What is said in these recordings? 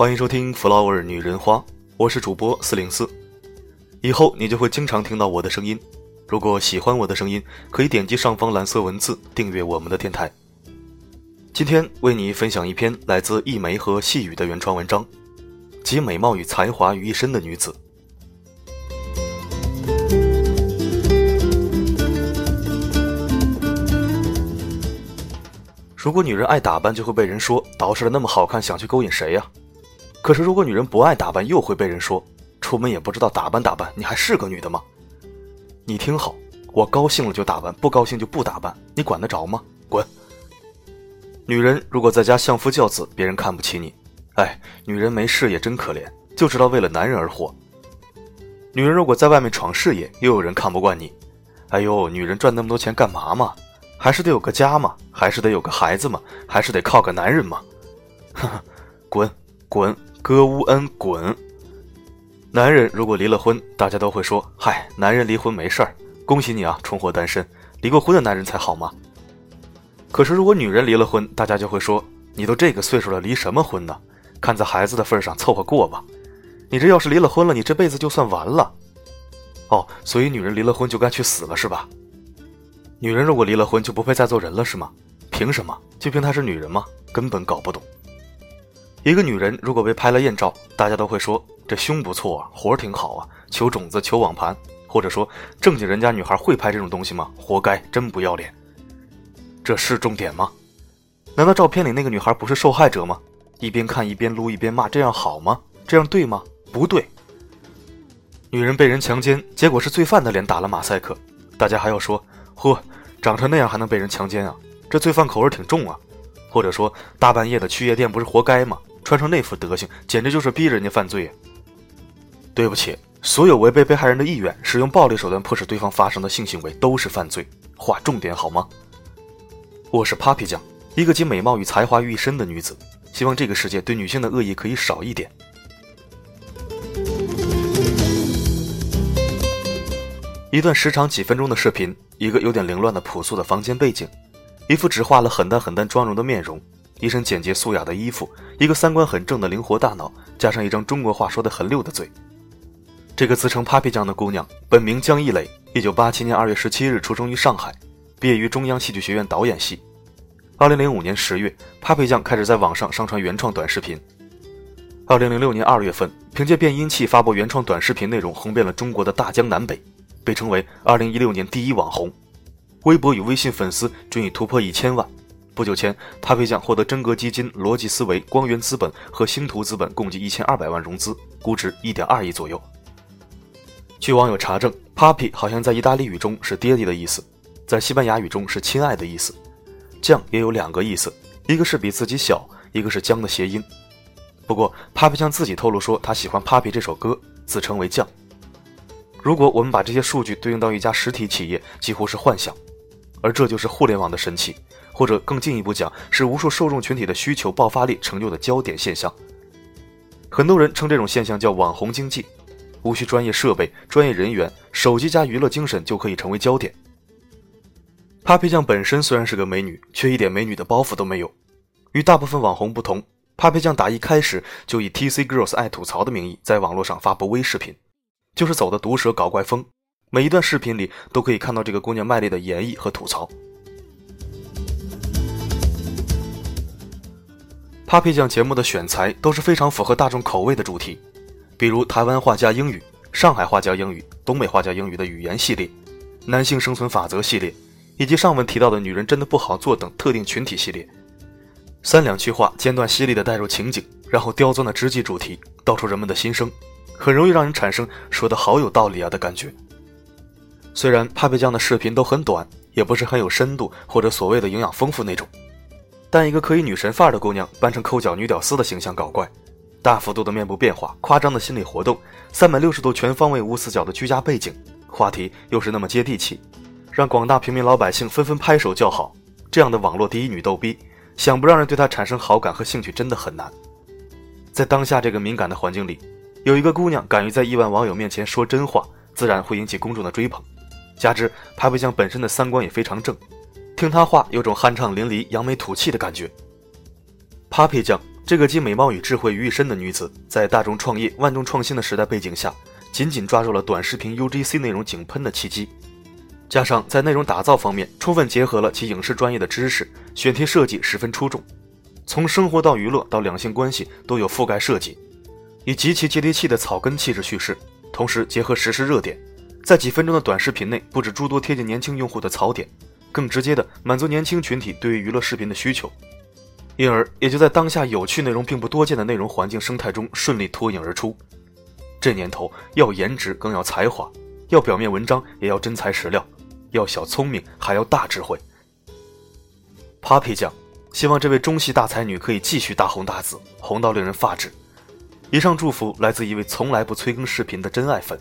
欢迎收听《flower 女人花》，我是主播四零四。以后你就会经常听到我的声音。如果喜欢我的声音，可以点击上方蓝色文字订阅我们的电台。今天为你分享一篇来自一枚和细雨的原创文章，集美貌与才华于一身的女子。如果女人爱打扮，就会被人说捯饬的那么好看，想去勾引谁呀？可是如果女人不爱打扮，又会被人说出门也不知道打扮打扮，你还是个女的吗？你听好，我高兴了就打扮，不高兴就不打扮，你管得着吗？滚！女人如果在家相夫教子，别人看不起你，哎，女人没事业真可怜，就知道为了男人而活。女人如果在外面闯事业，又有人看不惯你，哎呦，女人赚那么多钱干嘛嘛？还是得有个家嘛，还是得有个孩子嘛，还是得靠个男人嘛。哈哈，滚滚，戈乌恩滚！男人如果离了婚，大家都会说：“嗨，男人离婚没事儿，恭喜你啊，重获单身。离过婚的男人才好吗？”可是如果女人离了婚，大家就会说：“你都这个岁数了，离什么婚呢？看在孩子的份上，凑合过吧。你这要是离了婚了，你这辈子就算完了。”哦，所以女人离了婚就该去死了是吧？女人如果离了婚就不配再做人了是吗？凭什么？就凭她是女人吗？根本搞不懂。一个女人如果被拍了艳照，大家都会说这胸不错啊，活儿挺好啊，求种子求网盘，或者说正经人家女孩会拍这种东西吗？活该，真不要脸。这是重点吗？难道照片里那个女孩不是受害者吗？一边看一边撸一边骂，这样好吗？这样对吗？不对。女人被人强奸，结果是罪犯的脸打了马赛克，大家还要说。嚯，长成那样还能被人强奸啊？这罪犯口味挺重啊！或者说，大半夜的去夜店不是活该吗？穿成那副德行，简直就是逼人家犯罪。对不起，所有违背被害人的意愿、使用暴力手段迫使对方发生的性行为都是犯罪。划重点好吗？我是 Papi 酱，一个集美貌与才华于一身的女子。希望这个世界对女性的恶意可以少一点。一段时长几分钟的视频，一个有点凌乱的朴素的房间背景，一副只化了很淡很淡妆容的面容，一身简洁素雅的衣服，一个三观很正的灵活大脑，加上一张中国话说的很溜的嘴。这个自称 Papi 酱的姑娘，本名江一磊，一九八七年二月十七日出生于上海，毕业于中央戏剧学院导演系。二零零五年十月，Papi 酱开始在网上上传原创短视频。二零零六年二月份，凭借变音器发布原创短视频内容，红遍了中国的大江南北。被称为2016年第一网红，微博与微信粉丝均已突破一千万。不久前，Papi 酱获得真格基金、逻辑思维、光源资本和星图资本共计一千二百万融资，估值一点二亿左右。据网友查证，Papi 好像在意大利语中是爹地的意思，在西班牙语中是亲爱的意思。酱也有两个意思，一个是比自己小，一个是姜的谐音。不过，Papi 酱自己透露说，他喜欢 Papi 这首歌，自称为酱。如果我们把这些数据对应到一家实体企业，几乎是幻想，而这就是互联网的神奇，或者更进一步讲，是无数受众群体的需求爆发力成就的焦点现象。很多人称这种现象叫网红经济，无需专业设备、专业人员，手机加娱乐精神就可以成为焦点。Papi 酱本身虽然是个美女，却一点美女的包袱都没有。与大部分网红不同，Papi 酱打一开始就以 TC Girls 爱吐槽的名义，在网络上发布微视频。就是走的毒舌搞怪风，每一段视频里都可以看到这个姑娘卖力的演绎和吐槽。Papi 酱节目的选材都是非常符合大众口味的主题，比如台湾话加英语、上海话加英语、东北话加英语的语言系列、男性生存法则系列，以及上文提到的女人真的不好做等特定群体系列。三两句话间断犀利的带入情景，然后刁钻的直击主题，道出人们的心声。很容易让人产生说的好有道理啊的感觉。虽然 Papi 酱的视频都很短，也不是很有深度或者所谓的营养丰富那种，但一个可以女神范儿的姑娘扮成抠脚女屌丝的形象搞怪，大幅度的面部变化，夸张的心理活动，三百六十度全方位无死角的居家背景，话题又是那么接地气，让广大平民老百姓纷纷拍手叫好。这样的网络第一女逗逼，想不让人对她产生好感和兴趣真的很难。在当下这个敏感的环境里。有一个姑娘敢于在亿万网友面前说真话，自然会引起公众的追捧。加之 Papi 酱本身的三观也非常正，听她话有种酣畅淋漓、扬眉吐气的感觉。Papi 酱这个集美貌与智慧于一身的女子，在大众创业、万众创新的时代背景下，紧紧抓住了短视频 UGC 内容井喷的契机。加上在内容打造方面，充分结合了其影视专业的知识，选题设计十分出众，从生活到娱乐到两性关系都有覆盖设计，以极其接地气的草根气质叙事，同时结合时事热点，在几分钟的短视频内布置诸多贴近年轻用户的槽点，更直接的满足年轻群体对于娱乐视频的需求。因而，也就在当下有趣内容并不多见的内容环境生态中顺利脱颖而出。这年头，要颜值更要才华，要表面文章也要真材实料，要小聪明还要大智慧。Papi 酱，希望这位中戏大才女可以继续大红大紫，红到令人发指。以上祝福来自一位从来不催更视频的真爱粉。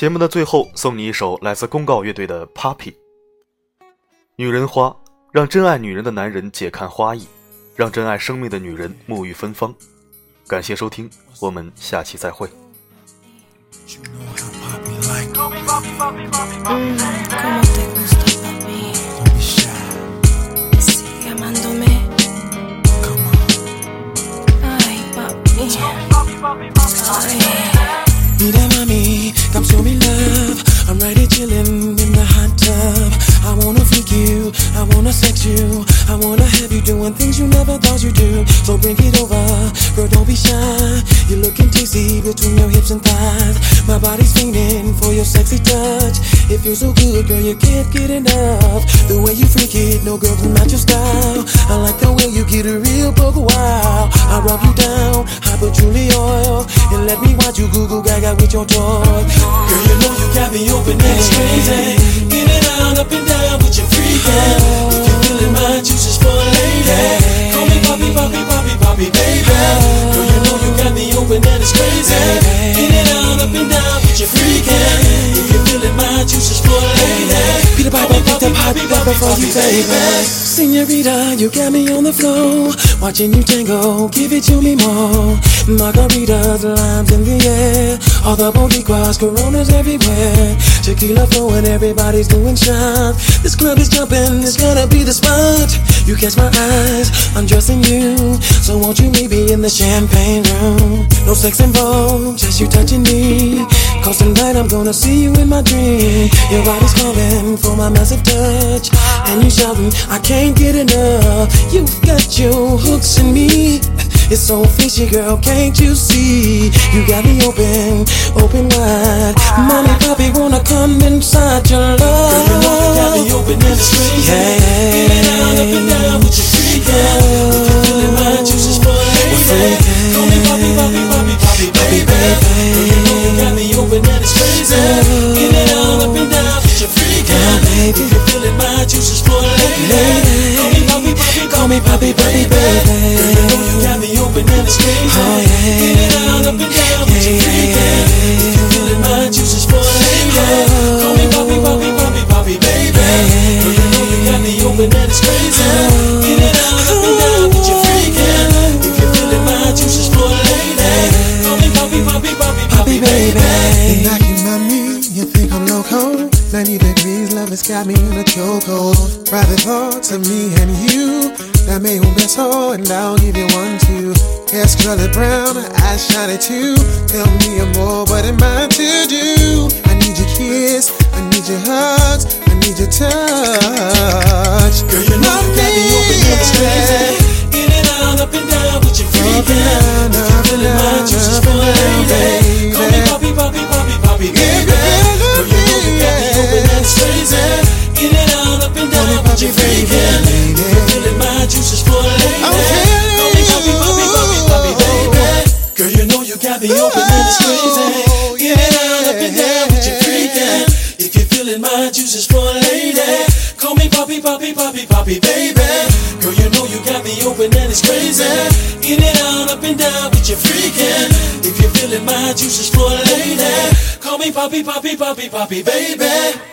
节目的最后，送你一首来自公告乐队的《Papi》。女人花，让真爱女人的男人解看花意，让真爱生命的女人沐浴芬芳。感谢收听，我们下期再会。Come wanna sex you. I wanna have you doing things you never thought you'd do. So bring it over, girl, don't be shy. You're looking tasty between your hips and thighs. My body's fiending for your sexy touch. It feels so good, girl, you can't get enough. The way you freak it, no girl can match your style. I like the way you get a real bug wild. I rub you down, I put Julie oil, and let me watch you Google Gaga with your toy. Girl, you know you got me open and it's crazy. Get it out, up and down with your freaking. Poppy, baby. Girl, you know you got me open and it's crazy. Get it out, up and down with your freaking. If you're feeling my juices for a Peter Piper, Peter Piper, Piper for you, baby. Senorita, you got me on the floor, watching you tango. Give it to me more. Margaritas, limes in the air. All the boricuas, coronas everywhere. Tequila flowing, everybody's doing shots. This club is jumping, it's gonna be the spot. You catch my eyes, I'm dressing you. So won't you meet me in the champagne room? No sex involved, just you touching me. Cause tonight I'm gonna see you in my dream. Your body's calling for my massive touch. And you shouting, I can't get enough. You've got your hooks in me. It's so fishy, girl, can't you see? You got me open, open wide. Mommy, Poppy wanna come inside your love. Girl, you know you got me open and it's crazy. Yeah. Open and it's crazy. Get it down, up and down with your freak, yeah. If you're feeling my juices for a lady, call me Poppy, Poppy, Poppy, Poppy, baby. And I can me, you think I'm loco? 90 degrees, love has got me in a chokehold. Private thoughts of me and you. Dame un beso and I'll give you one too. Hair colored brown, eyes shiny too. Tell me more, what am I to do? I need your kiss, I need your hugs, need your touch. Girl, you know you got me open and crazy. In and out, up and down with your freaking. If you're feeling my juices for a lady, call me Poppy, Poppy, Poppy, Poppy, baby. Girl, you know you got me open and crazy. In and out, up and down with your freaking. If you're feeling my juices for a lady, call me Poppy, Poppy, Poppy, Poppy, baby. Girl, you know you got me open and crazy. In and out, up and down with your freaking. If you're feeling my juices for Poppy, baby. Girl, you know you got me open and it's crazy. In and out, up and down with your freaking. If you're feeling my juices for a lady, call me Poppy, Poppy, Poppy, Poppy, baby.